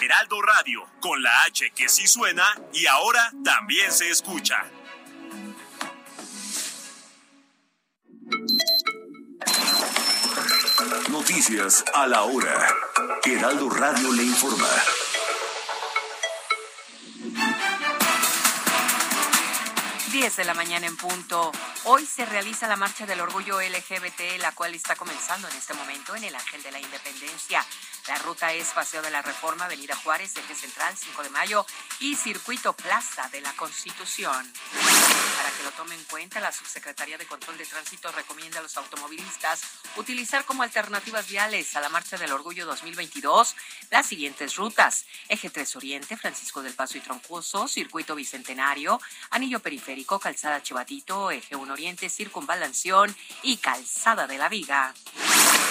Heraldo Radio, con la H que sí suena y ahora también se escucha. Noticias a la hora. Heraldo Radio le informa. Diez de la mañana en punto. Hoy se realiza la marcha del orgullo LGBT, la cual está comenzando en este momento en el Ángel de la Independencia. La ruta es Paseo de la Reforma, Avenida Juárez, Eje Central, 5 de Mayo y Circuito Plaza de la Constitución. Para que lo tomen en cuenta, la Subsecretaría de Control de Tránsito recomienda a los automovilistas utilizar como alternativas viales a la Marcha del Orgullo 2022 las siguientes rutas. Eje 3 Oriente, Francisco del Paso y Troncoso, Circuito Bicentenario, Anillo Periférico, Calzada Chivatito, Eje 1 Oriente, Circunvalación y Calzada de la Viga.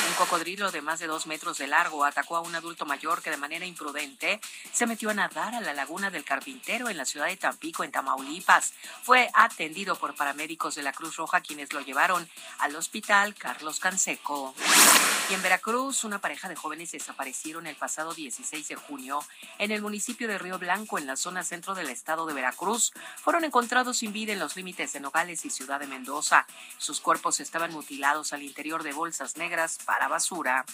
Un cocodrilo de más de dos metros de largo atacó a un adulto mayor que de manera imprudente se metió a nadar a la laguna del Carpintero en la ciudad de Tampico, en Tamaulipas. Fue atendido por paramédicos de la Cruz Roja quienes lo llevaron al hospital Carlos Canseco. Y en Veracruz, una pareja de jóvenes desaparecieron el pasado 16 de junio en el municipio de Río Blanco, en la zona centro del estado de Veracruz. Fueron encontrados sin vida en los límites de Nogales y Ciudad de Mendoza. Sus cuerpos estaban mutilados al interior de bolsas negras para basura.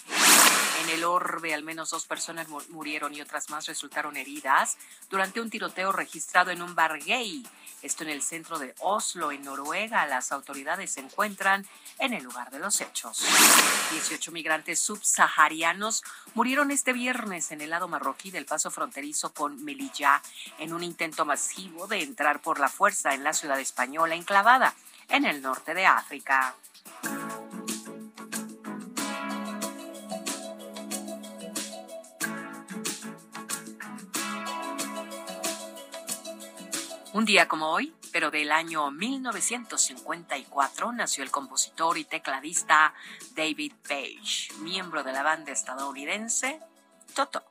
En el orbe, al menos dos personas murieron y otras más resultaron heridas durante un tiroteo registrado en un bar gay. Esto en el centro de Oslo, en Noruega. Las autoridades se encuentran en el lugar de los hechos. 18 migrantes subsaharianos murieron este viernes en el lado marroquí del paso fronterizo con Melilla en un intento masivo de entrar por la fuerza en la ciudad española enclavada en el norte de África. Un día como hoy, pero del año 1954, nació el compositor y tecladista David Page, miembro de la banda estadounidense Toto.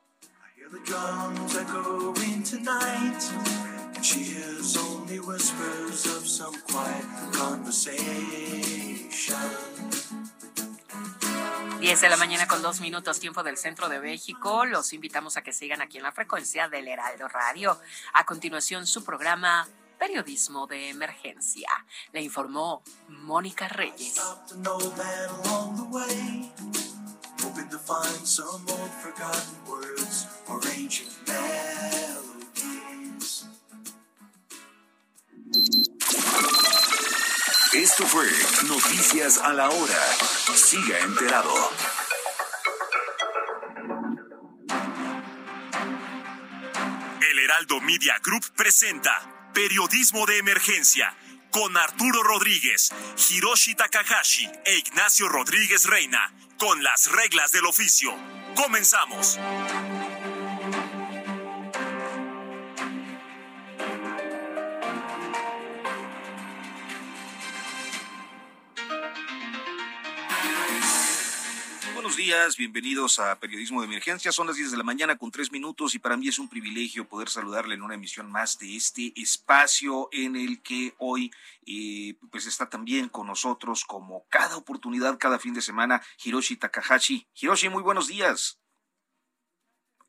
Diez de la mañana con dos minutos tiempo del centro de México. Los invitamos a que sigan aquí en la frecuencia del Heraldo Radio. A continuación su programa Periodismo de Emergencia. Le informó Mónica Reyes. Esto fue Noticias a la Hora. Siga enterado. El Heraldo Media Group presenta Periodismo de Emergencia con Arturo Rodríguez, Hiroshi Takahashi e Ignacio Rodríguez Reina, con las reglas del oficio. Comenzamos. Días, bienvenidos a Periodismo de Emergencia. Son las 10 de la mañana con tres minutos y para mí es un privilegio poder saludarle en una emisión más de este espacio en el que hoy eh, pues está también con nosotros como cada oportunidad, cada fin de semana, Hiroshi Takahashi. Hiroshi, muy buenos días.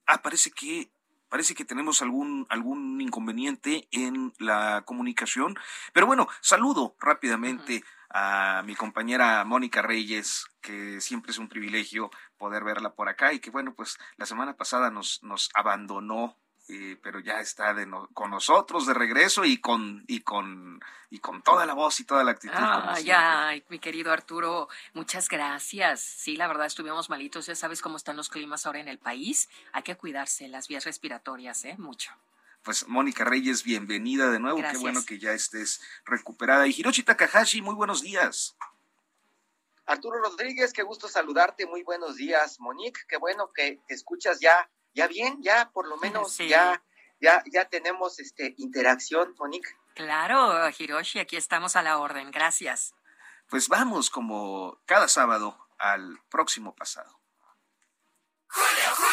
Ah, parece que parece que tenemos algún, algún inconveniente en la comunicación. Pero bueno, saludo rápidamente a mi compañera Mónica Reyes, que siempre es un privilegio poder verla por acá y que bueno, pues la semana pasada nos, nos abandonó, eh, pero ya está de con nosotros de regreso y con, y con, y con toda la voz y toda la actitud. Ah, ya, mi querido Arturo, muchas gracias. Sí, la verdad estuvimos malitos, ya sabes cómo están los climas ahora en el país. Hay que cuidarse las vías respiratorias, ¿eh? Mucho pues Mónica Reyes, bienvenida de nuevo. Qué bueno que ya estés recuperada. Y Hiroshi Takahashi, muy buenos días. Arturo Rodríguez, qué gusto saludarte, muy buenos días. Monique, qué bueno que te escuchas ya, ya bien, ya por lo menos ya, ya, ya tenemos este interacción, Monique. Claro, Hiroshi, aquí estamos a la orden, gracias. Pues vamos como cada sábado al próximo pasado. Julio.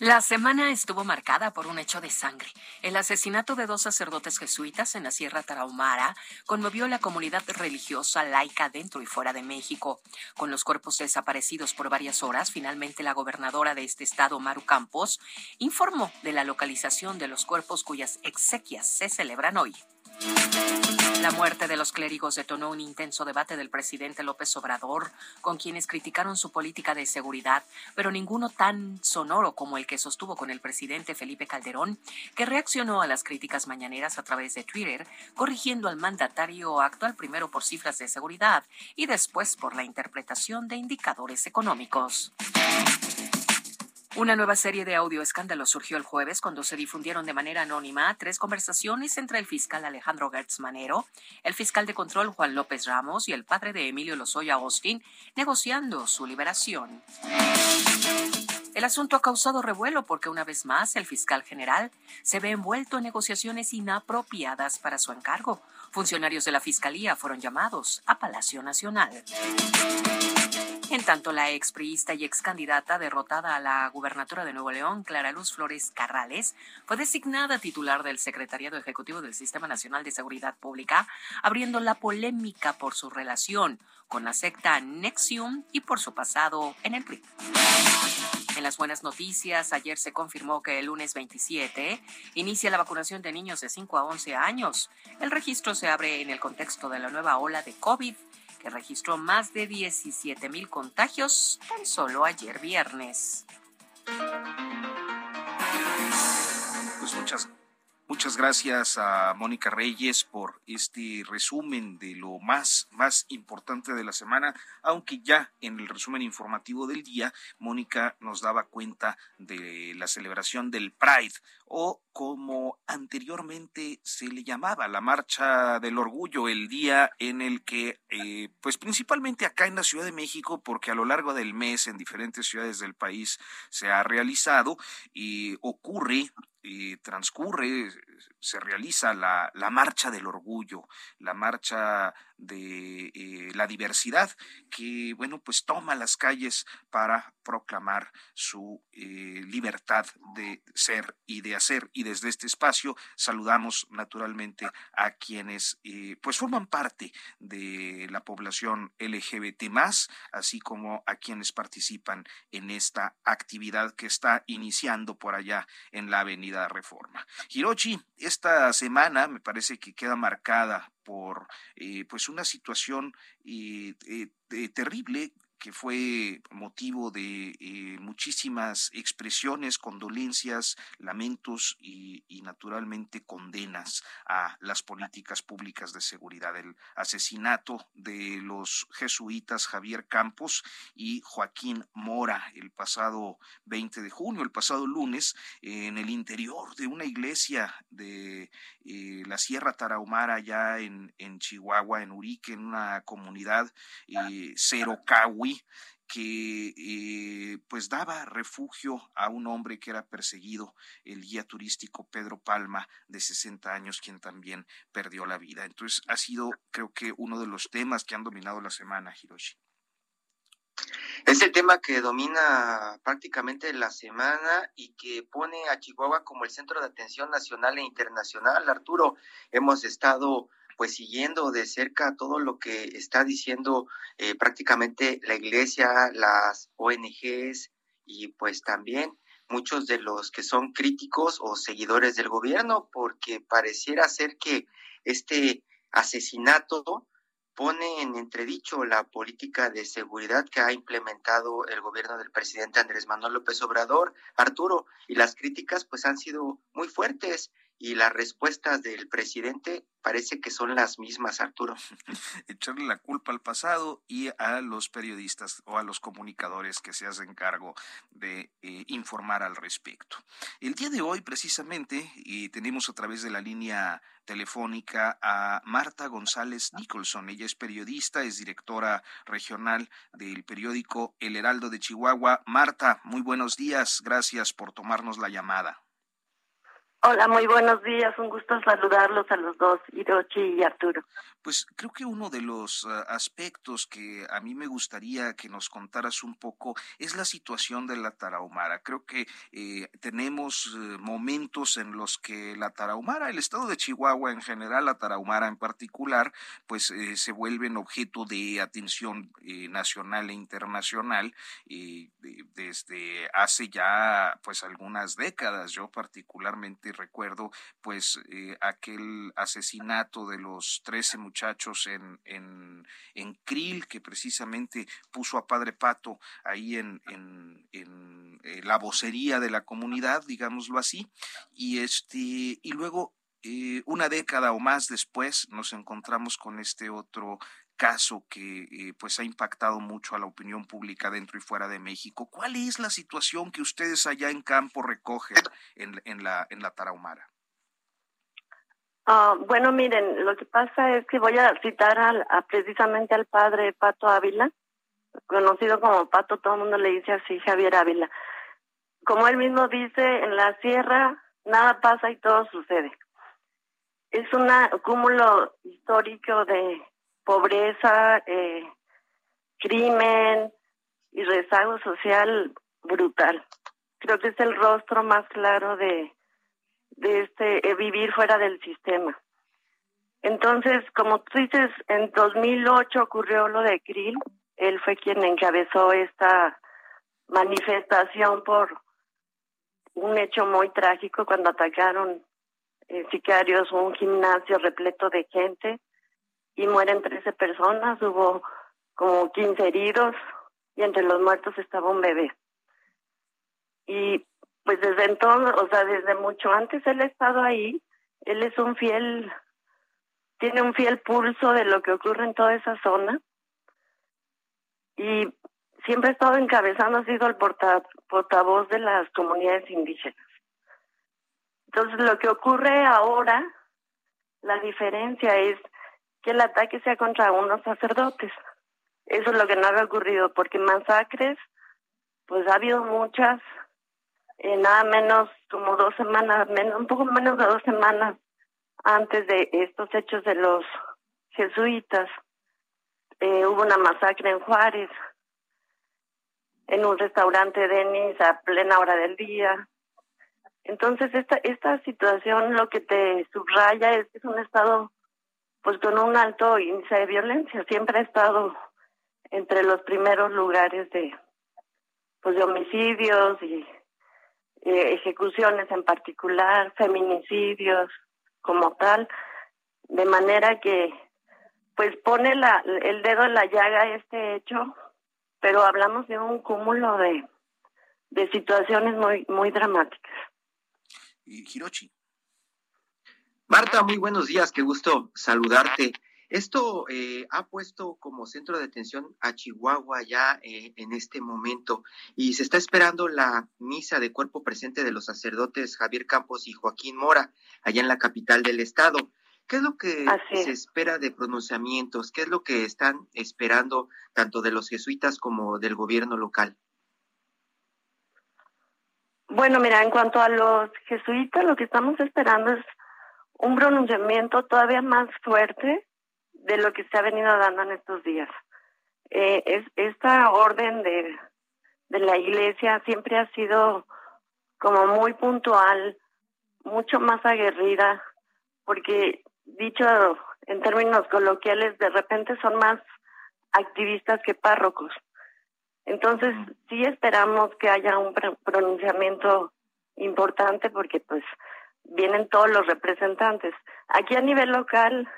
La semana estuvo marcada por un hecho de sangre. El asesinato de dos sacerdotes jesuitas en la Sierra Tarahumara conmovió a la comunidad religiosa laica dentro y fuera de México. Con los cuerpos desaparecidos por varias horas, finalmente la gobernadora de este estado, Maru Campos, informó de la localización de los cuerpos cuyas exequias se celebran hoy. La muerte de los clérigos detonó un intenso debate del presidente López Obrador, con quienes criticaron su política de seguridad, pero ninguno tan sonoro como el que sostuvo con el presidente Felipe Calderón, que reaccionó a las críticas mañaneras a través de Twitter, corrigiendo al mandatario actual primero por cifras de seguridad y después por la interpretación de indicadores económicos. Una nueva serie de audio escándalos surgió el jueves cuando se difundieron de manera anónima tres conversaciones entre el fiscal Alejandro Gertz Manero, el fiscal de control Juan López Ramos y el padre de Emilio Lozoya Austin, negociando su liberación. El asunto ha causado revuelo porque una vez más el fiscal general se ve envuelto en negociaciones inapropiadas para su encargo. Funcionarios de la Fiscalía fueron llamados a Palacio Nacional. En tanto, la expriista y ex candidata derrotada a la gubernatura de Nuevo León, Clara Luz Flores Carrales, fue designada titular del Secretariado Ejecutivo del Sistema Nacional de Seguridad Pública, abriendo la polémica por su relación con la secta Nexium y por su pasado en el PRI. En las buenas noticias, ayer se confirmó que el lunes 27 inicia la vacunación de niños de 5 a 11 años. El registro se abre en el contexto de la nueva ola de COVID que registró más de 17 mil contagios tan solo ayer viernes. Pues muchas Muchas gracias a Mónica Reyes por este resumen de lo más, más importante de la semana, aunque ya en el resumen informativo del día, Mónica nos daba cuenta de la celebración del Pride o como anteriormente se le llamaba la Marcha del Orgullo, el día en el que, eh, pues principalmente acá en la Ciudad de México, porque a lo largo del mes en diferentes ciudades del país se ha realizado y ocurre transcurre, se realiza la, la, marcha del orgullo, la marcha de eh, la diversidad, que, bueno, pues toma las calles para proclamar su eh, libertad de ser y de hacer. Y desde este espacio saludamos naturalmente a quienes, eh, pues, forman parte de la población LGBT más, así como a quienes participan en esta actividad que está iniciando por allá en la Avenida Reforma. Esta semana me parece que queda marcada por eh, pues una situación eh, eh, terrible que fue motivo de eh, muchísimas expresiones, condolencias, lamentos y, naturalmente condenas a las políticas públicas de seguridad. El asesinato de los jesuitas Javier Campos y Joaquín Mora el pasado 20 de junio, el pasado lunes, en el interior de una iglesia de eh, la Sierra Tarahumara, ya en, en, Chihuahua, en Urique, en una comunidad eh, que eh, pues daba refugio a un hombre que era perseguido, el guía turístico Pedro Palma, de 60 años, quien también perdió la vida. Entonces ha sido, creo que, uno de los temas que han dominado la semana, Hiroshi. Es el tema que domina prácticamente la semana y que pone a Chihuahua como el centro de atención nacional e internacional. Arturo, hemos estado pues siguiendo de cerca todo lo que está diciendo eh, prácticamente la iglesia, las ONGs y pues también muchos de los que son críticos o seguidores del gobierno, porque pareciera ser que este asesinato pone en entredicho la política de seguridad que ha implementado el gobierno del presidente Andrés Manuel López Obrador, Arturo, y las críticas pues han sido muy fuertes y las respuestas del presidente parece que son las mismas, Arturo. Echarle la culpa al pasado y a los periodistas o a los comunicadores que se hacen cargo de eh, informar al respecto. El día de hoy, precisamente, tenemos a través de la línea telefónica a Marta González Nicholson. Ella es periodista, es directora regional del periódico El Heraldo de Chihuahua. Marta, muy buenos días. Gracias por tomarnos la llamada. Hola, muy buenos días. Un gusto saludarlos a los dos, Hirochi y Arturo. Pues creo que uno de los ah, aspectos que a mí me gustaría que nos contaras un poco es la situación de la Tarahumara. Creo que eh, tenemos eh, momentos en los que la Tarahumara, el estado de Chihuahua en general, la Tarahumara en particular, pues eh, se vuelven objeto de atención nacional e internacional desde hace ya pues algunas décadas. Yo particularmente recuerdo pues aquel asesinato de los 13 muchachos muchachos en, en, en Krill, que precisamente puso a Padre Pato ahí en, en, en eh, la vocería de la comunidad, digámoslo así, y, este, y luego eh, una década o más después nos encontramos con este otro caso que eh, pues ha impactado mucho a la opinión pública dentro y fuera de México. ¿Cuál es la situación que ustedes allá en campo recogen en, en la, en la Tarahumara? Ah, bueno, miren, lo que pasa es que voy a citar al, a, precisamente al padre Pato Ávila, conocido como Pato, todo el mundo le dice así, Javier Ávila. Como él mismo dice, en la sierra nada pasa y todo sucede. Es un cúmulo histórico de pobreza, eh, crimen y rezago social brutal. Creo que es el rostro más claro de, de este eh, vivir fuera del sistema. Entonces, como tú dices, en 2008 ocurrió lo de Krill. Él fue quien encabezó esta manifestación por un hecho muy trágico cuando atacaron eh, sicarios un gimnasio repleto de gente y mueren 13 personas, hubo como 15 heridos y entre los muertos estaba un bebé. Y pues desde entonces, o sea, desde mucho antes él ha estado ahí, él es un fiel, tiene un fiel pulso de lo que ocurre en toda esa zona y siempre ha estado encabezando, ha sido el portavoz de las comunidades indígenas. Entonces lo que ocurre ahora, la diferencia es que el ataque sea contra unos sacerdotes. Eso es lo que no había ocurrido, porque masacres, pues ha habido muchas, eh, nada menos como dos semanas, menos, un poco menos de dos semanas antes de estos hechos de los jesuitas, eh, hubo una masacre en Juárez, en un restaurante Denis a plena hora del día. Entonces esta esta situación lo que te subraya es que es un estado pues con un alto índice de violencia, siempre ha estado entre los primeros lugares de pues de homicidios y eh, ejecuciones en particular, feminicidios como tal, de manera que pues pone la, el dedo en la llaga este hecho, pero hablamos de un cúmulo de, de situaciones muy, muy dramáticas. Y Hirochi. Marta, muy buenos días, qué gusto saludarte. Esto eh, ha puesto como centro de atención a Chihuahua ya eh, en este momento y se está esperando la misa de cuerpo presente de los sacerdotes Javier Campos y Joaquín Mora allá en la capital del estado. ¿Qué es lo que se espera de pronunciamientos? ¿Qué es lo que están esperando tanto de los jesuitas como del gobierno local? Bueno, mira, en cuanto a los jesuitas, lo que estamos esperando es un pronunciamiento todavía más fuerte de lo que se ha venido dando en estos días. Eh, es, esta orden de, de la iglesia siempre ha sido como muy puntual, mucho más aguerrida, porque dicho en términos coloquiales, de repente son más activistas que párrocos. Entonces, sí esperamos que haya un pronunciamiento importante porque pues vienen todos los representantes. Aquí a nivel local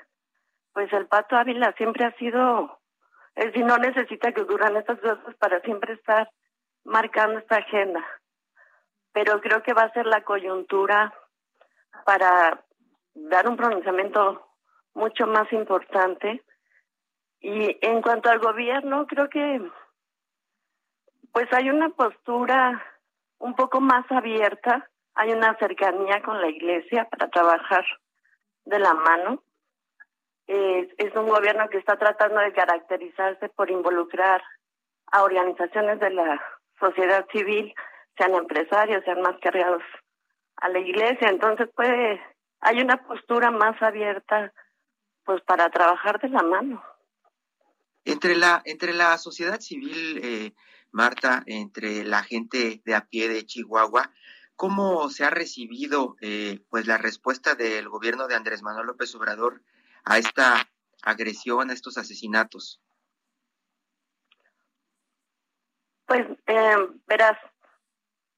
pues el Pato Ávila siempre ha sido, es decir, no necesita que ocurran estas cosas para siempre estar marcando esta agenda. Pero creo que va a ser la coyuntura para dar un pronunciamiento mucho más importante. Y en cuanto al gobierno, creo que pues hay una postura un poco más abierta, hay una cercanía con la iglesia para trabajar de la mano. Es un gobierno que está tratando de caracterizarse por involucrar a organizaciones de la sociedad civil, sean empresarios, sean más cargados a la iglesia. Entonces, puede, hay una postura más abierta pues para trabajar de la mano. Entre la, entre la sociedad civil, eh, Marta, entre la gente de a pie de Chihuahua, ¿cómo se ha recibido eh, pues la respuesta del gobierno de Andrés Manuel López Obrador a esta agresión, a estos asesinatos? Pues eh, verás,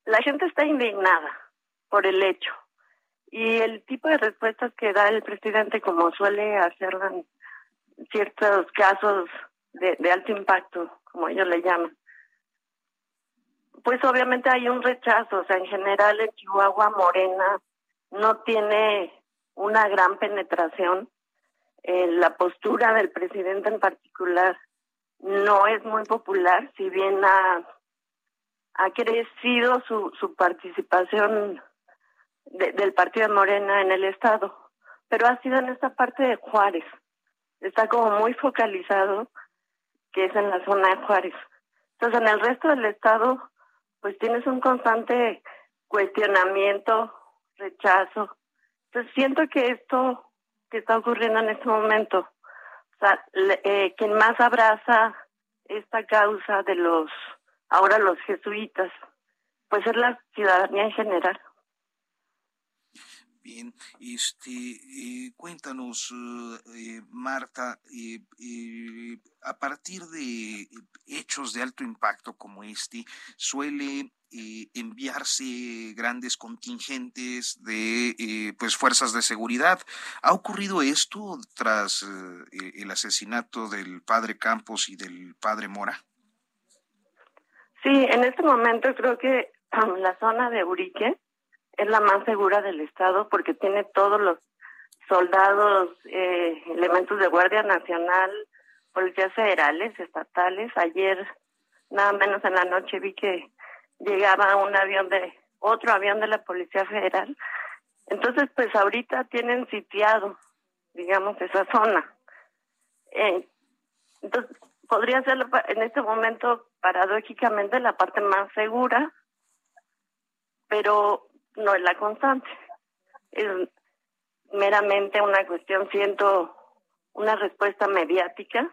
la gente está indignada por el hecho y el tipo de respuestas que da el presidente, como suele hacer en ciertos casos de, alto impacto, como ellos le llaman, pues obviamente hay un rechazo. O sea, en general en Chihuahua Morena no tiene una gran penetración. Eh, la postura del presidente en particular no es muy popular, si bien ha, ha crecido su, su participación del partido de Morena en el Estado, pero ha sido en esta parte de Juárez. Está como muy focalizado, que es en la zona de Juárez. Entonces, en el resto del Estado, pues tienes un constante cuestionamiento, rechazo. Entonces, siento que esto que está ocurriendo en este momento, o sea, eh, quien más abraza esta causa de los, ahora los jesuitas, pues es la ciudadanía en general. Este, eh, cuéntanos, eh, Marta, eh, a partir de hechos de alto impacto como este, suele enviarse grandes contingentes de pues fuerzas de seguridad. ¿Ha ocurrido esto tras el asesinato del padre Campos y del padre Mora? Sí, en este momento creo que la zona de Urique es la más segura del estado porque tiene todos los soldados, eh, elementos de Guardia Nacional, policías federales, estatales. Ayer, nada menos en la noche, vi que llegaba un avión de, otro avión de la Policía Federal. Entonces, pues ahorita tienen sitiado, digamos, esa zona. Eh, entonces, podría ser en este momento, paradójicamente, la parte más segura, pero no es la constante. Es meramente una cuestión, siento, una respuesta mediática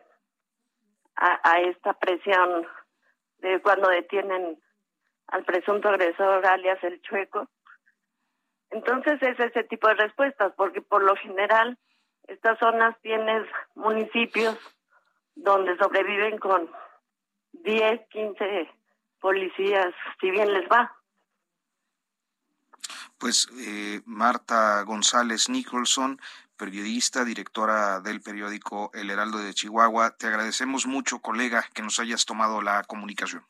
a, esta presión de cuando detienen al presunto agresor alias el chueco. Entonces es ese tipo de respuestas, porque por lo general estas zonas tienes municipios donde sobreviven con 10, 15 policías, si bien les va. Pues eh, Marta González Nicholson, periodista, directora del periódico El Heraldo de Chihuahua, te agradecemos mucho, colega, que nos hayas tomado la comunicación.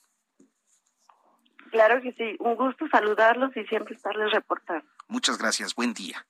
Claro que sí, un gusto saludarlos y siempre estarles reportando. Muchas gracias, buen día.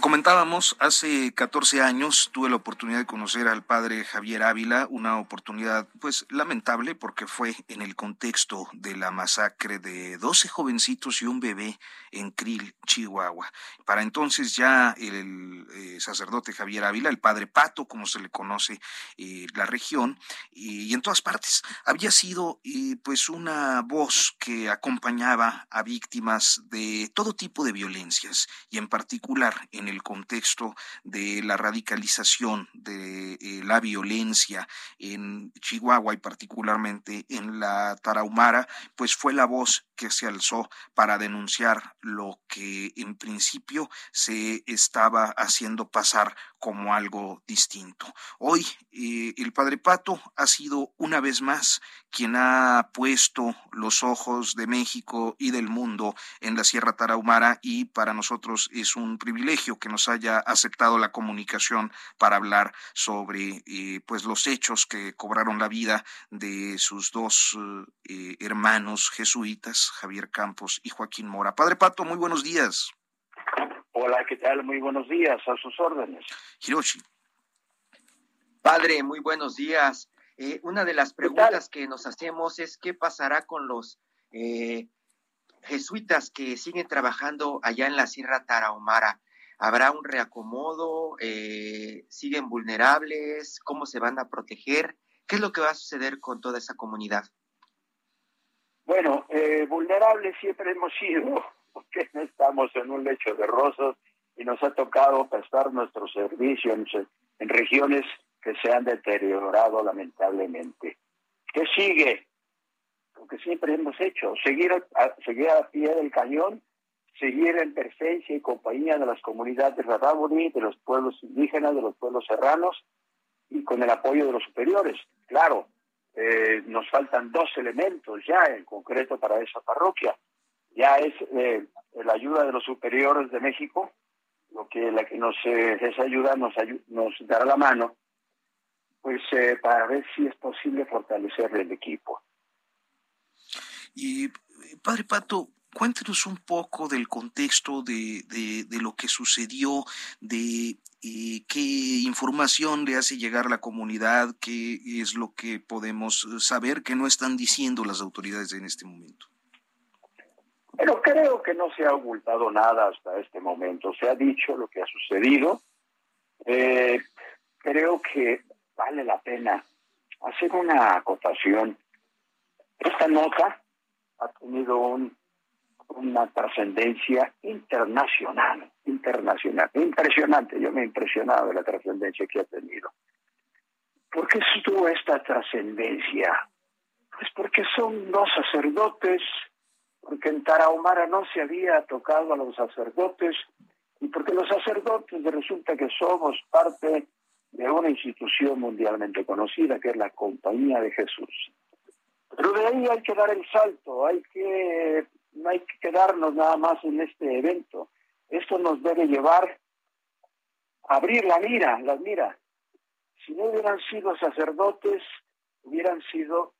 Comentábamos, hace 14 años tuve la oportunidad de conocer al padre Javier Ávila, una oportunidad pues lamentable porque fue en el contexto de la masacre de 12 jovencitos y un bebé en Krill, Chihuahua. Para entonces ya el, eh, sacerdote Javier Ávila, el padre Pato, como se le conoce eh, la región, y en todas partes, había sido eh, pues una voz que acompañaba a víctimas de todo tipo de violencias y en particular en el contexto de la radicalización de eh, la violencia en Chihuahua y particularmente en la Tarahumara, pues fue la voz que se alzó para denunciar lo que en principio se estaba haciendo pasar como algo distinto. Hoy eh, el Padre Pato ha sido una vez más quien ha puesto los ojos de México y del mundo en la Sierra Tarahumara y para nosotros es un privilegio que nos haya aceptado la comunicación para hablar sobre eh, pues los hechos que cobraron la vida de sus dos eh, hermanos jesuitas, Javier Campos y Joaquín Mora. Padre Pato, muy buenos días. Hola, ¿qué tal? Muy buenos días, a sus órdenes. Hiroshi. Padre, muy buenos días. Eh, una de las preguntas que nos hacemos es qué pasará con los eh, jesuitas que siguen trabajando allá en la Sierra Tarahumara. ¿Habrá un reacomodo? Eh, ¿Siguen vulnerables? ¿Cómo se van a proteger? ¿Qué es lo que va a suceder con toda esa comunidad? Bueno, vulnerables siempre hemos sido, porque no estamos en un lecho de rosas y nos ha tocado prestar nuestros servicios en regiones que se han deteriorado lamentablemente. ¿Qué sigue? Lo que siempre hemos hecho, seguir a, seguir a pie del cañón, seguir en presencia y compañía de las comunidades Rarámuri, de los pueblos indígenas, de los pueblos serranos y con el apoyo de los superiores. Claro, eh, nos faltan dos elementos ya en concreto para esa parroquia. Ya es eh, la ayuda de los superiores de México, lo que la que nos eh, esa ayuda nos, nos dará la mano pues eh, para ver si es posible fortalecer el equipo. Y padre Pato, cuéntenos un poco del contexto de, de, lo que sucedió, de eh, qué información le hace llegar a la comunidad, qué es lo que podemos saber que no están diciendo las autoridades en este momento. Pero creo que no se ha ocultado nada hasta este momento. Se ha dicho lo que ha sucedido. Eh, creo que vale la pena hacer una acotación. Esta nota ha tenido una trascendencia internacional, internacional, impresionante. Yo me he impresionado de la trascendencia que ha tenido. ¿Por qué tuvo esta trascendencia? Pues porque son dos sacerdotes, porque en Tarahumara no se había tocado a los sacerdotes, y porque los sacerdotes resulta que somos parte de una institución mundialmente conocida que es la Compañía de Jesús. Pero de ahí hay que dar el salto, hay que, no hay que quedarnos nada más en este evento. Esto nos debe llevar a abrir la mira, la mira. Si no hubieran sido sacerdotes, hubieran sido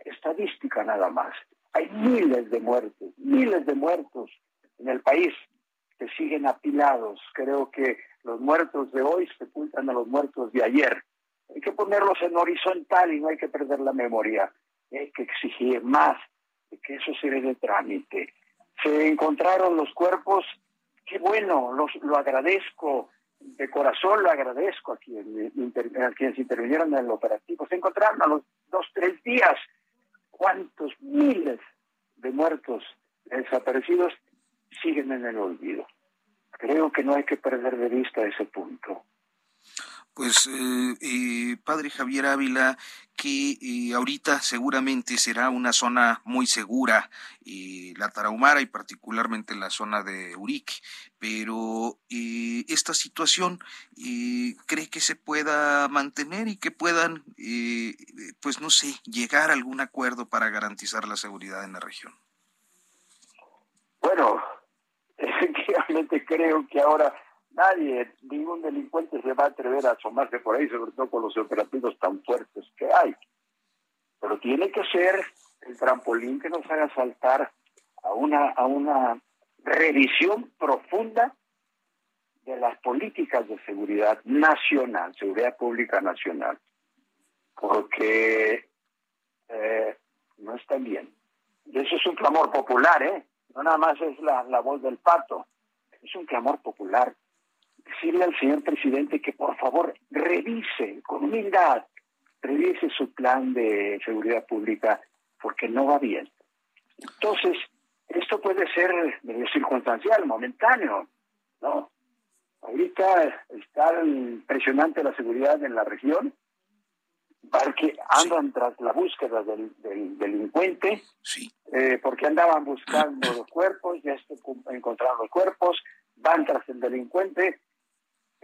estadística nada más. Hay miles de muertos, miles de muertos en el país que siguen apilados. Creo que los muertos de hoy sepultan a los muertos de ayer. Hay que ponerlos en horizontal y no hay que perder la memoria. Hay que exigir más de que eso se de trámite. Se encontraron los cuerpos, qué bueno, los, lo agradezco, de corazón lo agradezco a, quien, a quienes intervinieron en el operativo. Se encontraron a los dos, tres días. ¿Cuántos miles de muertos desaparecidos siguen en el olvido? Creo que no hay que perder de vista ese punto. Pues, eh, eh, padre Javier Ávila, que eh, ahorita seguramente será una zona muy segura, la Tarahumara y particularmente la zona de Urique, pero esta situación cree que se pueda mantener y que puedan, pues no sé, llegar a algún acuerdo para garantizar la seguridad en la región. Bueno, efectivamente creo que ahora nadie, ningún delincuente se va a atrever a asomarse por ahí, sobre todo con los operativos tan fuertes que hay. Pero tiene que ser el trampolín que nos haga saltar a una, a una revisión profunda de las políticas de seguridad nacional, seguridad pública nacional, porque eh, no están bien. Y eso es un clamor popular, ¿eh? no nada más es la, la voz del pato, es un clamor popular. Decirle al señor presidente que por favor revise con humildad, revise su plan de seguridad pública, porque no va bien. Entonces, esto puede ser circunstancial, momentáneo, ¿no? Ahorita está impresionante la seguridad en la región, que andan tras la búsqueda del, delincuente, eh, porque andaban buscando los cuerpos, ya encontraron los cuerpos, van tras el delincuente,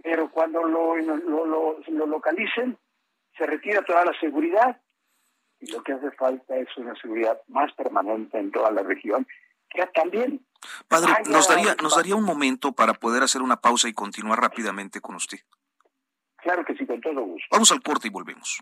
pero cuando lo, lo, lo, localicen, se retira toda la seguridad y lo que hace falta es una seguridad más permanente en toda la región ya también. Padre, nos daría, nos daría un momento para poder hacer una pausa y continuar rápidamente con usted. Claro que sí, con todo gusto. Vamos al corte y volvemos.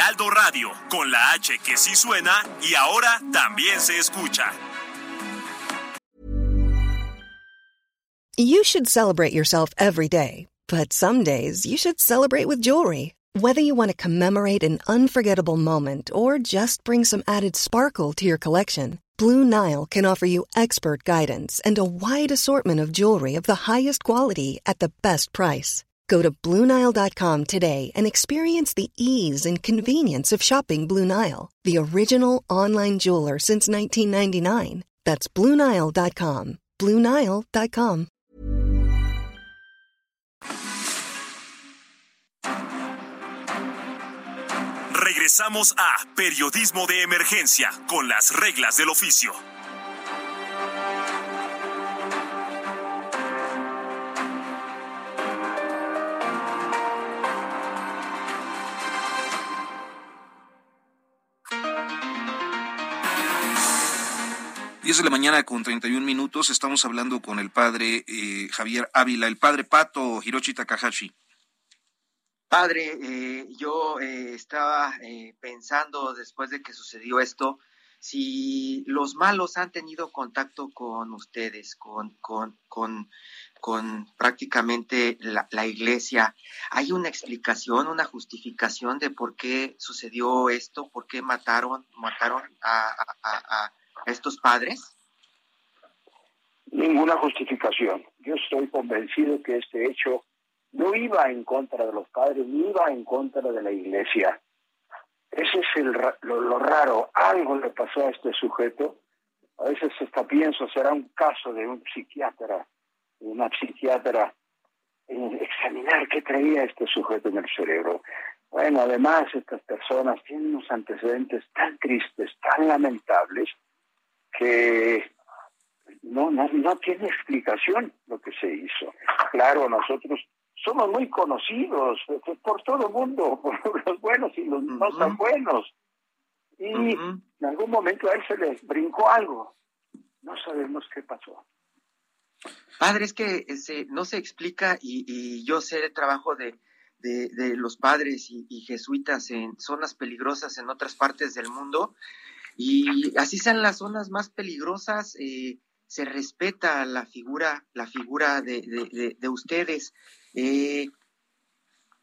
Heraldo Radio, con la H que sí suena y ahora también se escucha. You should celebrate yourself every day, but some days you should celebrate with jewelry. Whether you want to commemorate an unforgettable moment or just bring some added sparkle to your collection, Blue Nile can offer you expert guidance and a wide assortment of jewelry of the highest quality at the best price. Go to BlueNile.com today and experience the ease and convenience of shopping Blue Nile, the original online jeweler since 1999. That's BlueNile.com. BlueNile.com. Regresamos a Periodismo de Emergencia con las reglas del oficio. De la mañana con 31 minutos. Estamos hablando con el padre eh, Javier Ávila, el padre Pato Hiroshi Takahashi. Padre, eh, yo eh, estaba pensando después de que sucedió esto, si los malos han tenido contacto con ustedes, con, con, con, con prácticamente la, iglesia, ¿hay una explicación, una justificación de por qué sucedió esto? ¿Por qué mataron, mataron a, a estos padres? Ninguna justificación. Yo estoy convencido que este hecho no iba en contra de los padres, ni iba en contra de la iglesia. Ese es el, lo, raro. Algo le pasó a este sujeto. A veces hasta pienso, será un caso de un psiquiatra, una psiquiatra, examinar qué traía este sujeto en el cerebro. Bueno, además estas personas tienen unos antecedentes tan tristes, tan lamentables, que no, no, no tiene explicación lo que se hizo. Claro, nosotros somos muy conocidos por todo el mundo, por los buenos y los no tan buenos. Y en algún momento a él se le brincó algo. No sabemos qué pasó. Padre, es que no se explica y, yo sé el trabajo de, de, los padres y, jesuitas en zonas peligrosas en otras partes del mundo y así sean las zonas más peligrosas, eh, se respeta la figura, la figura de, de, ustedes. Eh,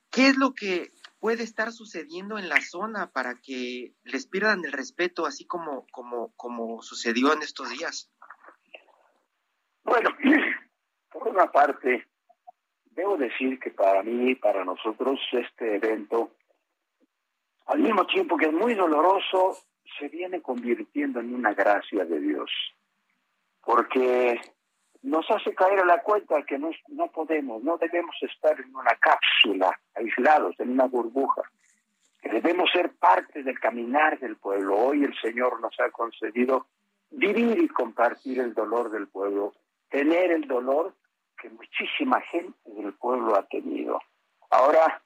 ¿Qué es lo que puede estar sucediendo en la zona para que les pierdan el respeto, así como, como, como sucedió en estos días? Bueno, por una parte, debo decir que para mí, para nosotros, este evento, al mismo tiempo que es muy doloroso, se viene convirtiendo en una gracia de Dios, porque nos hace caer a la cuenta que no, no podemos, no debemos estar en una cápsula, aislados, en una burbuja, que debemos ser parte del caminar del pueblo. Hoy el Señor nos ha concedido vivir y compartir el dolor del pueblo, tener el dolor que muchísima gente del pueblo ha tenido. Ahora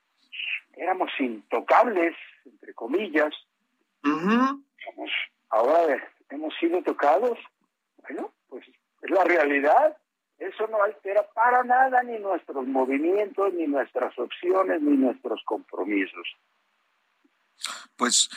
éramos intocables, entre comillas, ahora hemos sido tocados, bueno, pues es la realidad. Eso no altera para nada ni nuestros movimientos, ni nuestras opciones, ni nuestros compromisos. Pues,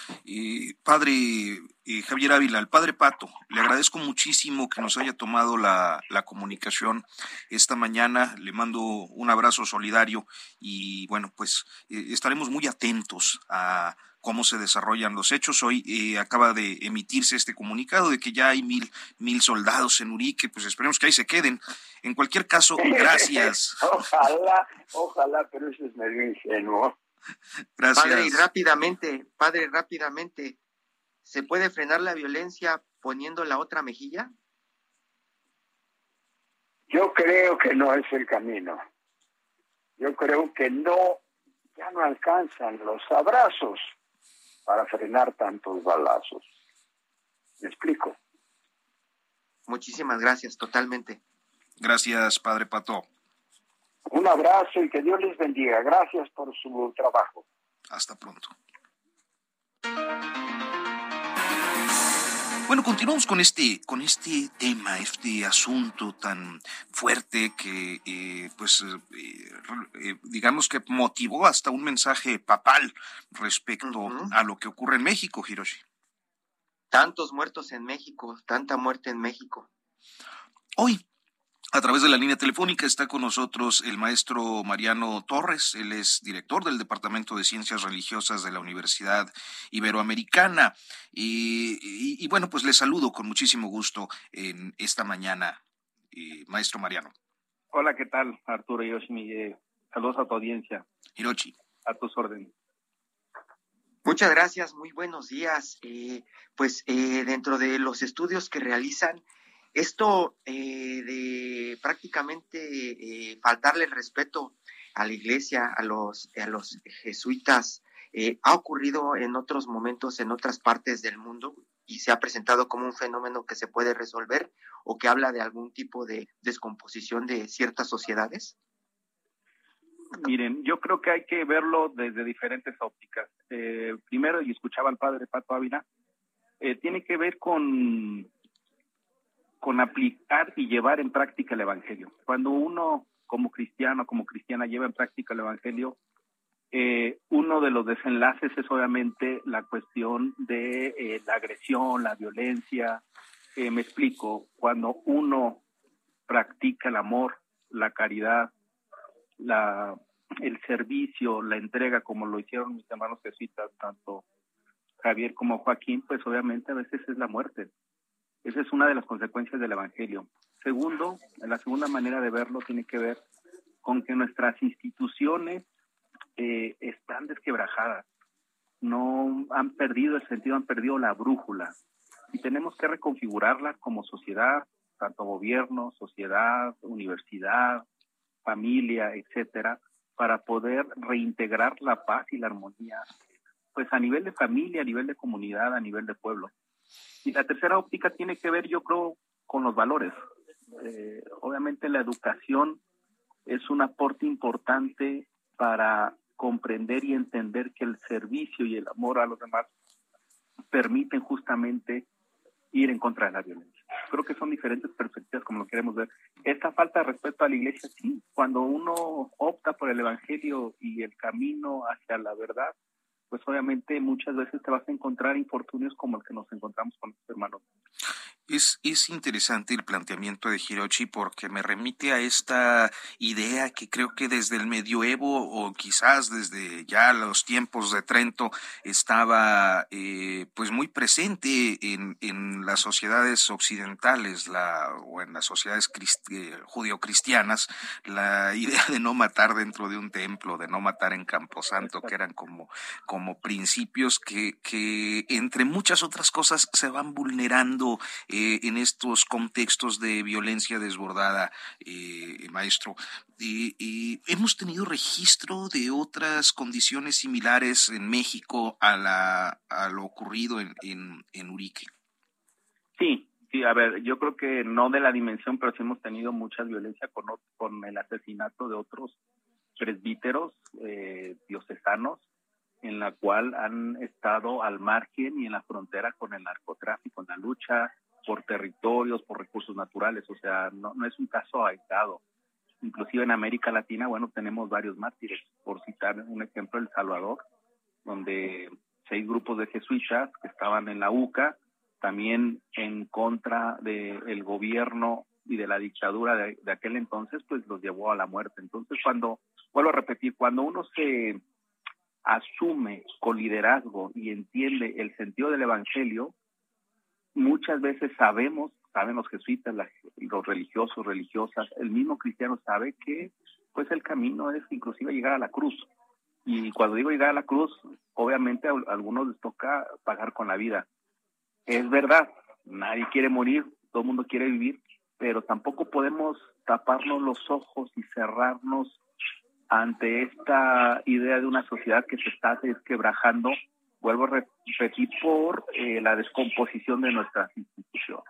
padre Javier Ávila, el padre Pato, le agradezco muchísimo que nos haya tomado la, la, comunicación esta mañana. Le mando un abrazo solidario y bueno, pues eh, estaremos muy atentos a cómo se desarrollan los hechos. Hoy eh, acaba de emitirse este comunicado de que ya hay mil, mil soldados en Urique, pues esperemos que ahí se queden. En cualquier caso, gracias. ojalá, ojalá, pero eso es medio ingenuo. Gracias. Padre, y rápidamente, padre, rápidamente, ¿se puede frenar la violencia poniendo la otra mejilla? Yo creo que no es el camino. Yo creo que no, ya no alcanzan los abrazos para frenar tantos balazos. ¿Me explico? Muchísimas gracias, totalmente. Gracias, Padre Pato. Un abrazo y que Dios les bendiga. Gracias por su trabajo. Hasta pronto. Bueno, continuamos con este, con este tema, este asunto tan fuerte que, eh, pues, eh, eh, digamos que motivó hasta un mensaje papal respecto a lo que ocurre en México, Hiroshi. Tantos muertos en México, tanta muerte en México. Hoy, a través de la línea telefónica está con nosotros el maestro Mariano Torres, él es director del Departamento de Ciencias Religiosas de la Universidad Iberoamericana. Y, bueno, pues le saludo con muchísimo gusto en esta mañana, eh, maestro Mariano. Hola, ¿qué tal, Arturo Yoshimi? Eh, saludos a tu audiencia. Hirochi. A tus órdenes. Muchas gracias, muy buenos días. Eh, pues dentro de los estudios que realizan, esto eh, de prácticamente eh, faltarle el respeto a la iglesia, a los, a los jesuitas, eh, ha ocurrido en otros momentos en otras partes del mundo y se ha presentado como un fenómeno que se puede resolver o que habla de algún tipo de descomposición de ciertas sociedades? Miren, yo creo que hay que verlo desde diferentes ópticas. primero, y escuchaba al padre Pato Ávila, tiene que ver con con aplicar y llevar en práctica el Evangelio. Cuando uno como cristiano, como cristiana, lleva en práctica el Evangelio, eh, uno de los desenlaces es obviamente la cuestión de eh, la agresión, la violencia. Eh, me explico, cuando uno practica el amor, la caridad, el servicio, la entrega, como lo hicieron mis hermanos jesuitas, tanto Javier como Joaquín, pues obviamente a veces es la muerte. Esa es una de las consecuencias del Evangelio. Segundo, la segunda manera de verlo tiene que ver con que nuestras instituciones eh, están desquebrajadas, no han perdido el sentido, han perdido la brújula y tenemos que reconfigurarla como sociedad, tanto gobierno, sociedad, universidad, familia, etcétera, para poder reintegrar la paz y la armonía, pues a nivel de familia, a nivel de comunidad, a nivel de pueblo. Y la tercera óptica tiene que ver, yo creo, con los valores. Eh, obviamente la educación es un aporte importante para comprender y entender que el servicio y el amor a los demás permiten justamente ir en contra de la violencia. Creo que son diferentes perspectivas como lo queremos ver. Esta falta de respeto a la iglesia, sí, cuando uno opta por el Evangelio y el camino hacia la verdad, pues obviamente muchas veces te vas a encontrar infortunios como el que nos encontramos con nuestros hermanos. Es, es interesante el planteamiento de Hirochi porque me remite a esta idea que creo que desde el medioevo o quizás desde ya los tiempos de Trento estaba eh, pues muy presente en, en, las sociedades occidentales la, o en las sociedades eh, judio-cristianas la idea de no matar dentro de un templo, de no matar en Camposanto, que eran como, como principios que, que entre muchas otras cosas se van vulnerando eh, en estos contextos de violencia desbordada, eh, maestro. Y, hemos tenido registro de otras condiciones similares en México a, la, a lo ocurrido en, en, Urique. Sí, sí, a ver, yo creo que no de la dimensión, pero sí hemos tenido mucha violencia con, con el asesinato de otros presbíteros eh, diocesanos en la cual han estado al margen y en la frontera con el narcotráfico, en la lucha por territorios, por recursos naturales, o sea, no, no es un caso aislado. Inclusive en América Latina, bueno, tenemos varios mártires, por citar un ejemplo, El Salvador, donde seis grupos de jesuitas que estaban en la UCA, también en contra del gobierno y de la dictadura de, de, aquel entonces, pues los llevó a la muerte. Entonces, cuando, vuelvo a repetir, cuando uno se asume con liderazgo y entiende el sentido del Evangelio, muchas veces sabemos, saben los jesuitas, los religiosos, religiosas, el mismo cristiano sabe que pues el camino es inclusive llegar a la cruz. Y cuando digo llegar a la cruz, obviamente a algunos les toca pagar con la vida. Es verdad, nadie quiere morir, todo el mundo quiere vivir, pero tampoco podemos taparnos los ojos y cerrarnos ante esta idea de una sociedad que se está desquebrajando, vuelvo a repetir, por eh, la descomposición de nuestras instituciones.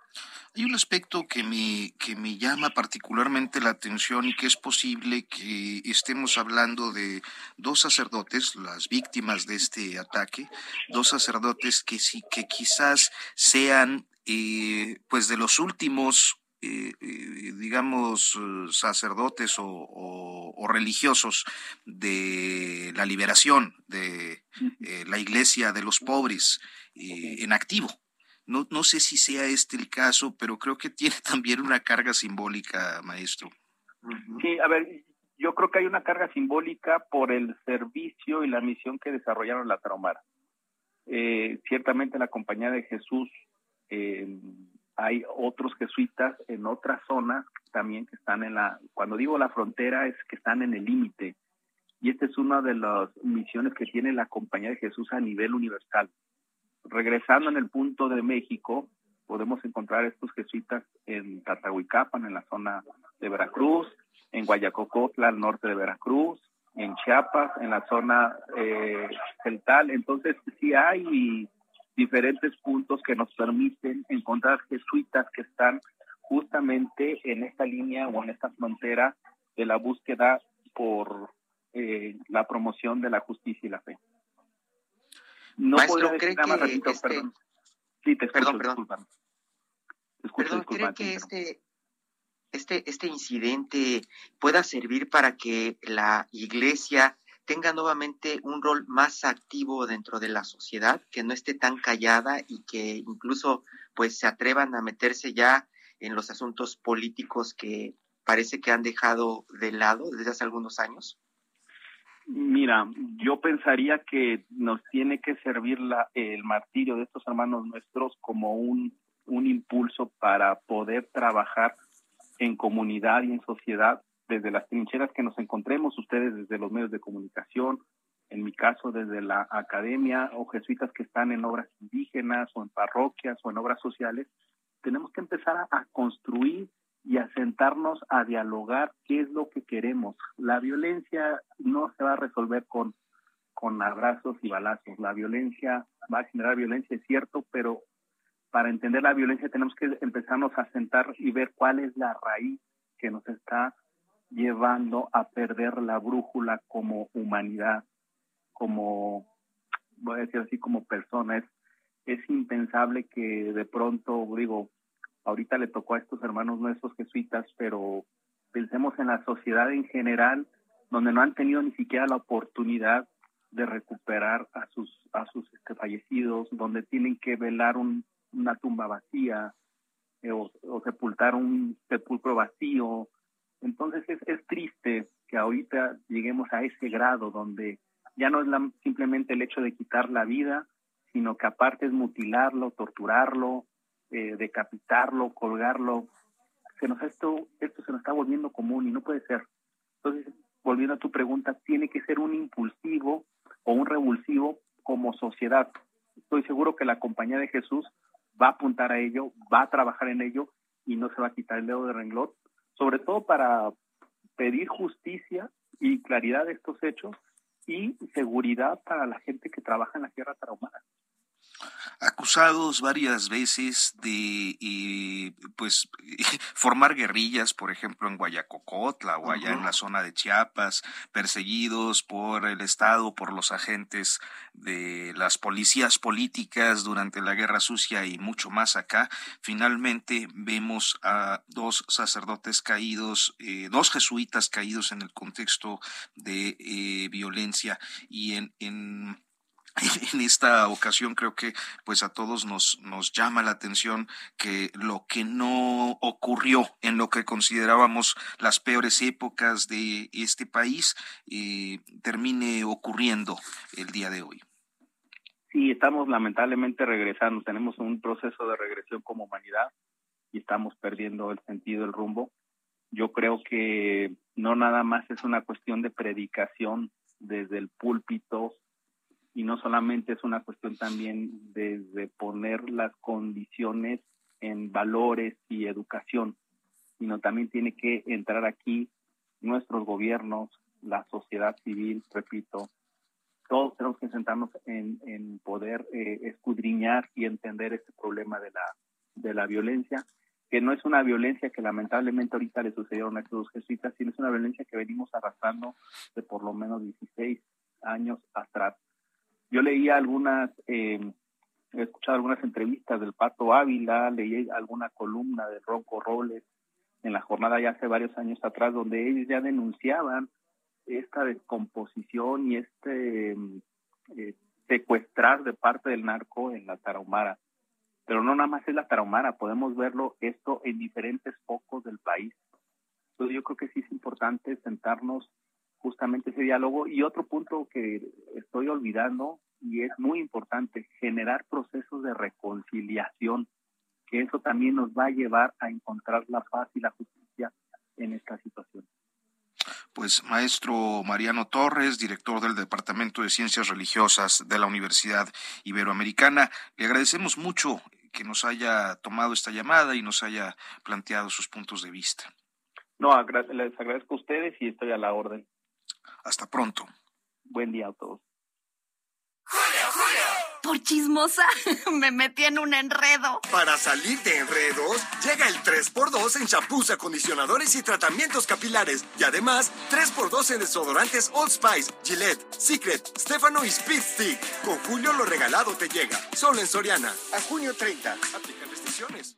Hay un aspecto que me, que me llama particularmente la atención y que es posible que estemos hablando de dos sacerdotes, las víctimas de este ataque, dos sacerdotes que sí, que quizás sean eh, pues de los últimos eh, eh, digamos, sacerdotes o, religiosos de la liberación de eh, la iglesia de los pobres en activo. No, no sé si sea este el caso, pero creo que tiene también una carga simbólica, maestro. Sí, a ver, yo creo que hay una carga simbólica por el servicio y la misión que desarrollaron la Traumara. ciertamente la Compañía de Jesús hay otros jesuitas en otras zonas también que están en la, cuando digo la frontera es que están en el límite. Y esta es una de las misiones que tiene la Compañía de Jesús a nivel universal. Regresando en el punto de México, podemos encontrar estos jesuitas en Tatahuicapan, en la zona de Veracruz, en Guayacocotla, al norte de Veracruz, en Chiapas, en la zona eh, central. Entonces, sí hay diferentes puntos que nos permiten encontrar jesuitas que están justamente en esta línea o en esta frontera de la búsqueda por eh, la promoción de la justicia y la fe. No Maestro, ¿cree que este... perdón. Sí, te escucho, perdón, perdón. perdón, ¿cree que este, este, este incidente pueda servir para que la iglesia tenga nuevamente un rol más activo dentro de la sociedad, que no esté tan callada y que incluso pues se atrevan a meterse ya en los asuntos políticos que parece que han dejado de lado desde hace algunos años? Mira, yo pensaría que nos tiene que servir la, el martirio de estos hermanos nuestros como un, un impulso para poder trabajar en comunidad y en sociedad desde las trincheras que nos encontremos, ustedes desde los medios de comunicación, en mi caso desde la academia o jesuitas que están en obras indígenas o en parroquias o en obras sociales, tenemos que empezar a, construir y a sentarnos a dialogar qué es lo que queremos. La violencia no se va a resolver con, con abrazos y balazos. La violencia va a generar violencia, es cierto, pero para entender la violencia tenemos que empezarnos a sentar y ver cuál es la raíz que nos está llevando a perder la brújula como humanidad, como, voy a decir así, como persona. Es, impensable que de pronto, digo, ahorita le tocó a estos hermanos nuestros jesuitas, pero pensemos en la sociedad en general, donde no han tenido ni siquiera la oportunidad de recuperar a sus a sus este, fallecidos, donde tienen que velar una tumba vacía eh, o, sepultar un sepulcro vacío, entonces es, triste que ahorita lleguemos a ese grado donde ya no es simplemente el hecho de quitar la vida, sino que aparte es mutilarlo, torturarlo, eh, decapitarlo, colgarlo. Se nos esto, esto se nos está volviendo común y no puede ser. Entonces, volviendo a tu pregunta, tiene que ser un impulsivo o un revulsivo como sociedad. Estoy seguro que la compañía de Jesús va a apuntar a ello, va a trabajar en ello y no se va a quitar el dedo de renglón sobre todo para pedir justicia y claridad de estos hechos y seguridad para la gente que trabaja en la tierra traumada acusados varias veces de eh, pues formar guerrillas, por ejemplo en Guayacocotla o allá en la zona de Chiapas, perseguidos por el Estado, por los agentes de las policías políticas durante la Guerra Sucia y mucho más acá. Finalmente vemos a dos sacerdotes caídos, eh, dos jesuitas caídos en el contexto de eh, violencia y en, en en esta ocasión creo que pues a todos nos, nos llama la atención que lo que no ocurrió en lo que considerábamos las peores épocas de este país eh, termine ocurriendo el día de hoy. Sí, estamos lamentablemente regresando, tenemos un proceso de regresión como humanidad y estamos perdiendo el sentido, el rumbo. Yo creo que no nada más es una cuestión de predicación desde el púlpito y no solamente es una cuestión también desde poner las condiciones en valores y educación, sino también tiene que entrar aquí nuestros gobiernos, la sociedad civil, repito, todos tenemos que sentarnos en, en poder eh, escudriñar y entender este problema de la, de la violencia, que no es una violencia que lamentablemente ahorita le sucedieron a estos jesuitas, sino es una violencia que venimos arrastrando de por lo menos 16 años atrás. Yo leía algunas, eh, he escuchado algunas entrevistas del Pato Ávila, leí alguna columna de Ronco Roles en la jornada ya hace varios años atrás, donde ellos ya denunciaban esta descomposición y este eh, secuestrar de parte del narco en la Tarahumara. Pero no nada más es la Tarahumara, podemos verlo esto en diferentes focos del país. Entonces yo creo que sí es importante sentarnos justamente ese diálogo. Y otro punto que estoy olvidando y es muy importante, generar procesos de reconciliación, que eso también nos va a llevar a encontrar la paz y la justicia en esta situación pues maestro Mariano Torres, director del Departamento de Ciencias Religiosas de la Universidad Iberoamericana. Le agradecemos mucho que nos haya tomado esta llamada y nos haya planteado sus puntos de vista. No, les agradezco a ustedes y estoy a la orden. Hasta pronto. Buen día a todos. Por chismosa, me metí en un enredo. Para salir de enredos, llega el 3x2 en champús, acondicionadores y tratamientos capilares. Y además, 3x2 en desodorantes Old Spice, Gillette, Secret, Stefano y Speed Stick. Con Julio lo regalado te llega. Solo en Soriana. A junio 30. Aplican restricciones.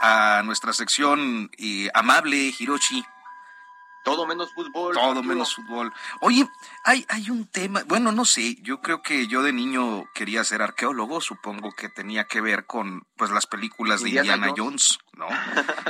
A nuestra sección eh, amable, Hiroshi. Todo menos fútbol. Todo menos fútbol. Oye, hay, hay un tema, bueno, no sé, yo creo que yo de niño quería ser arqueólogo, supongo que tenía que ver con pues las películas de Indiana, Jones.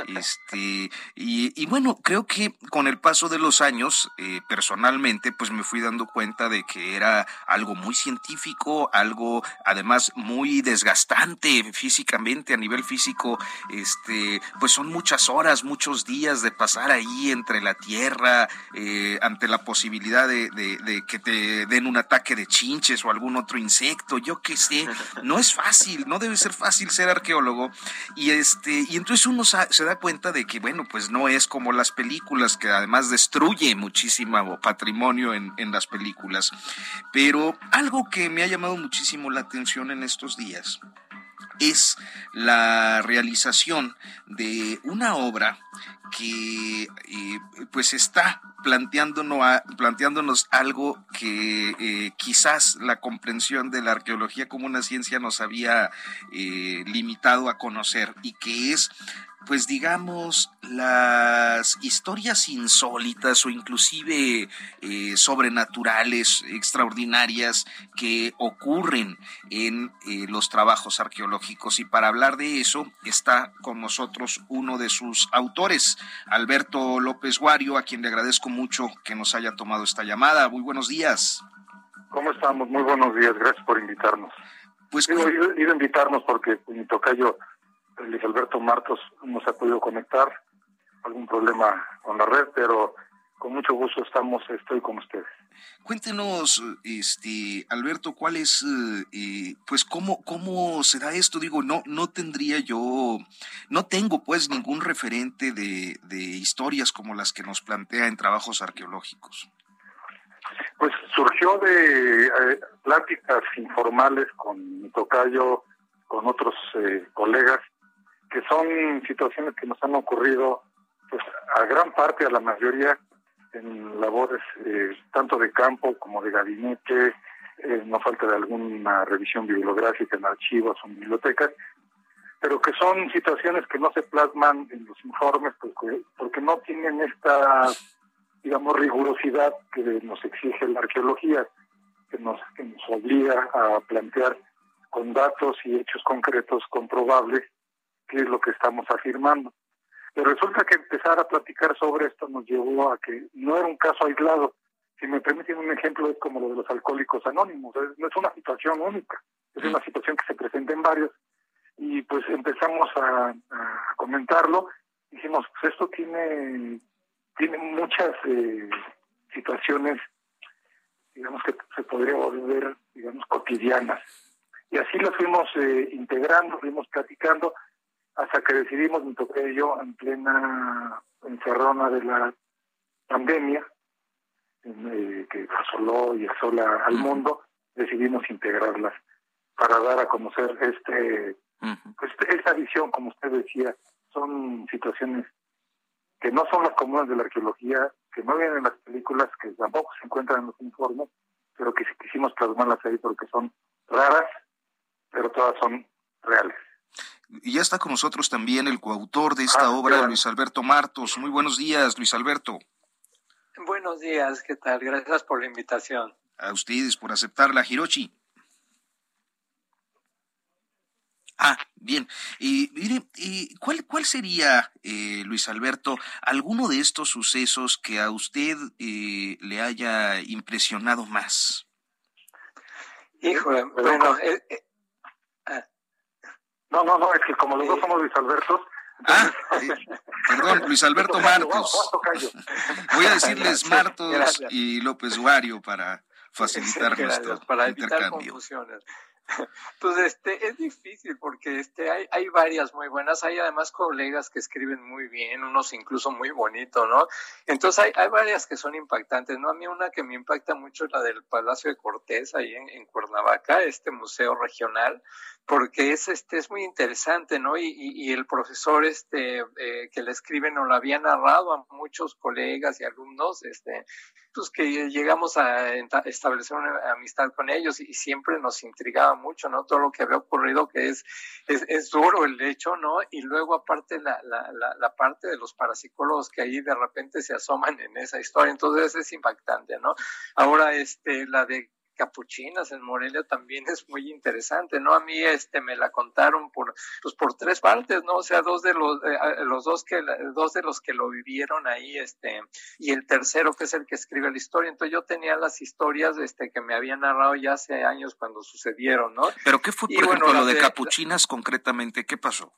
Este, y, y, bueno, creo que con el paso de los años, eh, personalmente, pues me fui dando cuenta de que era algo muy científico, algo además muy desgastante físicamente, a nivel físico, este, pues son muchas horas, muchos días de pasar ahí entre la tierra, eh, ante la posibilidad de, de, de que te den un ataque de chinches o algún otro insecto, yo qué sé, no es fácil, no debe ser fácil ser arqueólogo, y este, y entonces uno se da cuenta de que, bueno, pues no es como las películas, que además destruye muchísimo patrimonio en, en las películas. Pero algo que me ha llamado muchísimo la atención en estos días es la realización de una obra que eh, pues está planteándonos, planteándonos algo que eh, quizás la comprensión de la arqueología como una ciencia nos había eh, limitado a conocer y que es pues digamos, las historias insólitas o inclusive eh, sobrenaturales, extraordinarias que ocurren en eh, los trabajos arqueológicos. Y para hablar de eso está con nosotros uno de sus autores, Alberto López Guario, a quien le agradezco mucho que nos haya tomado esta llamada. Muy buenos días. ¿Cómo estamos? Muy buenos días. Gracias por invitarnos. Pues, Digo, ido, a invitarnos porque mi tocayo Luis Alberto Martos no se ha podido conectar, algún problema con la red, pero con mucho gusto estamos, estoy con ustedes. Cuéntenos, este, Alberto, cuál es, eh, pues, cómo, cómo se da esto. Digo, no, no tendría yo, no tengo, pues, ningún referente de, de historias como las que nos plantea en trabajos arqueológicos. Pues surgió de eh, pláticas informales con mi tocayo, con otros eh, colegas, que son situaciones que nos han ocurrido pues a gran parte, a la mayoría, en labores eh, tanto de campo como de gabinete, eh, no falta de alguna revisión bibliográfica en archivos o en bibliotecas, pero que son situaciones que no se plasman en los informes porque, porque no tienen esta, digamos, rigurosidad que nos exige la arqueología, que nos, que nos obliga a plantear con datos y hechos concretos comprobables es lo que estamos afirmando. Pero resulta que empezar a platicar sobre esto nos llevó a que no era un caso aislado. Si me permiten un ejemplo, es como lo de los alcohólicos anónimos. no es una situación única, es una situación que se presenta en varios. Y pues empezamos a, comentarlo. Dijimos, pues esto tiene, tiene muchas eh, situaciones, digamos que se podría volver, digamos, cotidianas. Y así lo fuimos eh, integrando, fuimos platicando hasta que decidimos, me toqué yo en plena encerrona de la pandemia, eh, que asoló y asola al mundo, decidimos integrarlas para dar a conocer este, este, esta visión, como usted decía, son situaciones que no son las comunes de la arqueología, que no vienen en las películas, que tampoco se encuentran en los informes, pero que quisimos plasmarlas ahí porque son raras, pero todas son reales. Y ya está con nosotros también el coautor de esta ah, obra, Luis Alberto Martos. Muy buenos días, Luis Alberto. Buenos días, ¿qué tal? Gracias por la invitación. A ustedes por aceptarla, Hiroshi. Ah, bien. Y mire, ¿cuál, ¿cuál sería, eh, Luis Alberto, alguno de estos sucesos que a usted eh, le haya impresionado más? Híjole, bueno, eh, no, no, no, es que como los dos somos Luis Alberto. Ah, perdón, Luis Alberto Martos. Voy a decirles Martos y López Guario para facilitar nuestro para evitar confusiones. Pues este es difícil porque este hay, hay varias muy buenas, hay además colegas que escriben muy bien, unos incluso muy bonitos, ¿no? Entonces hay, hay varias que son impactantes, ¿no? A mí una que me impacta mucho es la del Palacio de Cortés ahí en, en Cuernavaca, este museo regional, porque es este es muy interesante, ¿no? Y, y, el profesor este eh, que le escribe nos lo había narrado a muchos colegas y alumnos, este, pues que llegamos a establecer una amistad con ellos y, siempre nos intrigaba mucho, ¿no? Todo lo que había ocurrido, que es, es, es duro el hecho, ¿no? Y luego aparte la, la, la, la, parte de los parapsicólogos que ahí de repente se asoman en esa historia, entonces es impactante, ¿no? Ahora, este, la de capuchinas en Morelia también es muy interesante, ¿no? A mí este me la contaron por pues por tres partes, ¿no? O sea, dos de los eh, los dos que dos de los que lo vivieron ahí este y el tercero que es el que escribe la historia. Entonces yo tenía las historias este que me habían narrado ya hace años cuando sucedieron, ¿no? Pero qué fue por ejemplo lo de capuchinas concretamente, ¿qué pasó?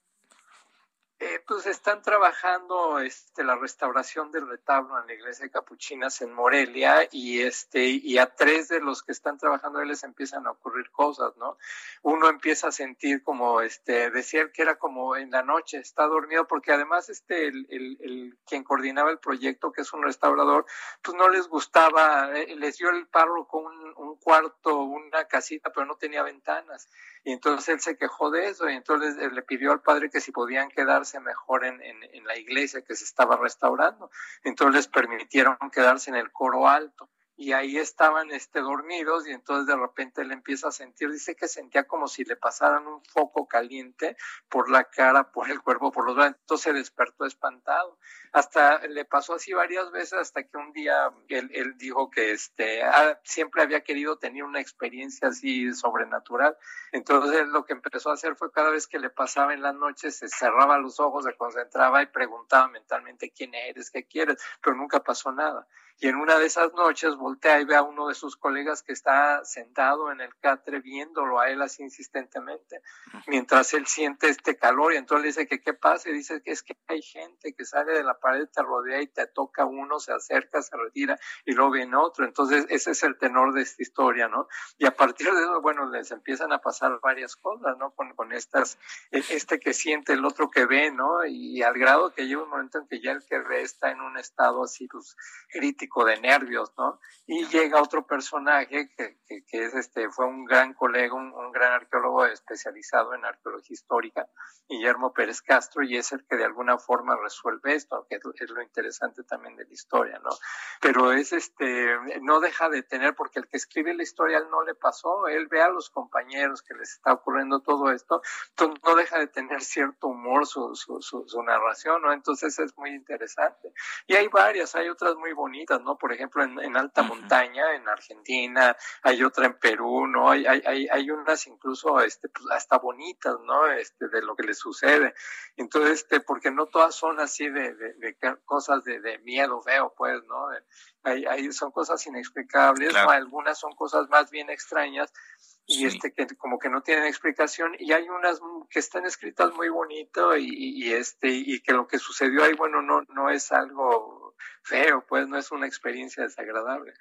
Eh, pues están trabajando este, la restauración del retablo en la iglesia de Capuchinas en Morelia y este y a tres de los que están trabajando ahí les empiezan a ocurrir cosas, ¿no? Uno empieza a sentir como este decía que era como en la noche está dormido porque además este el, el, el quien coordinaba el proyecto que es un restaurador pues no les gustaba eh, les dio el párroco un, un cuarto una casita pero no tenía ventanas y entonces él se quejó de eso y entonces le pidió al padre que si podían quedarse mejor en, en, la iglesia que se estaba restaurando. Entonces les permitieron quedarse en el coro alto y ahí estaban este, dormidos y entonces de repente él empieza a sentir, dice que sentía como si le pasaran un foco caliente por la cara, por el cuerpo, por los brazos, entonces se despertó espantado. Hasta le pasó así varias veces hasta que un día él, él dijo que este, ah, siempre había querido tener una experiencia así sobrenatural. Entonces lo que empezó a hacer fue cada vez que le pasaba en la noche se cerraba los ojos, se concentraba y preguntaba mentalmente quién eres, qué quieres, pero nunca pasó nada y en una de esas noches voltea y ve a uno de sus colegas que está sentado en el catre viéndolo a él así insistentemente, mientras él siente este calor y entonces le dice que qué pasa y dice que es que hay gente que sale de la pared, te rodea y te toca uno, se acerca, se retira y luego viene otro. Entonces ese es el tenor de esta historia, ¿no? Y a partir de eso, bueno, les empiezan a pasar varias cosas, ¿no? Con, con estas, e, este que siente, el otro que ve, ¿no? Y al grado que llega un momento en que ya el que ve está en un estado así, pues, crítico de nervios, ¿no? Y llega otro personaje que, que, es este, fue un gran colega, un, gran arqueólogo especializado en arqueología histórica, Guillermo Pérez Castro, y es el que de alguna forma resuelve esto, que es lo interesante también de la historia, ¿no? Pero es este, no deja de tener, porque el que escribe la historia él no le pasó, él ve a los compañeros que les está ocurriendo todo esto, entonces no deja de tener cierto humor su, su, su narración, ¿no? Entonces es muy interesante. Y hay varias, hay otras muy bonitas ¿no? Por ejemplo, en, alta montaña, en Argentina, hay otra en Perú, ¿no? Hay, hay, hay, unas incluso, este, pues, hasta bonitas, ¿no? Este, de lo que les sucede. Entonces, este, porque no todas son así de, de, cosas de, de, miedo feo, pues, ¿no? Hay, hay, son cosas inexplicables, algunas son cosas más bien extrañas y este que como que no tienen explicación y hay unas que están escritas muy bonito y, y, este y que lo que sucedió ahí bueno no no es algo feo, pues no es una experiencia desagradable.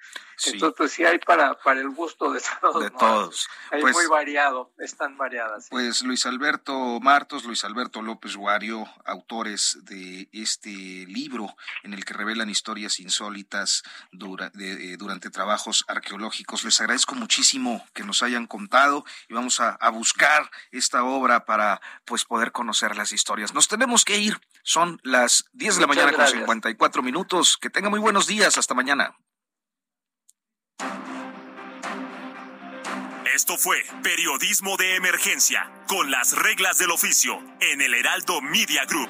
Entonces, pues sí hay para, para el gusto de todos. De todos. Hay pues muy variado, están variadas. Pues Luis Alberto Martos, Luis Alberto López Guario, autores de este libro en el que revelan historias insólitas durante trabajos arqueológicos. Les agradezco muchísimo que nos hayan contado y vamos a, a buscar esta obra para pues poder conocer las historias. Nos tenemos que ir. Son las 10 de la mañana con 54 minutos. Que tenga muy buenos días. Hasta mañana. Esto fue Periodismo de Emergencia, con las reglas del oficio, en el Heraldo Media Group.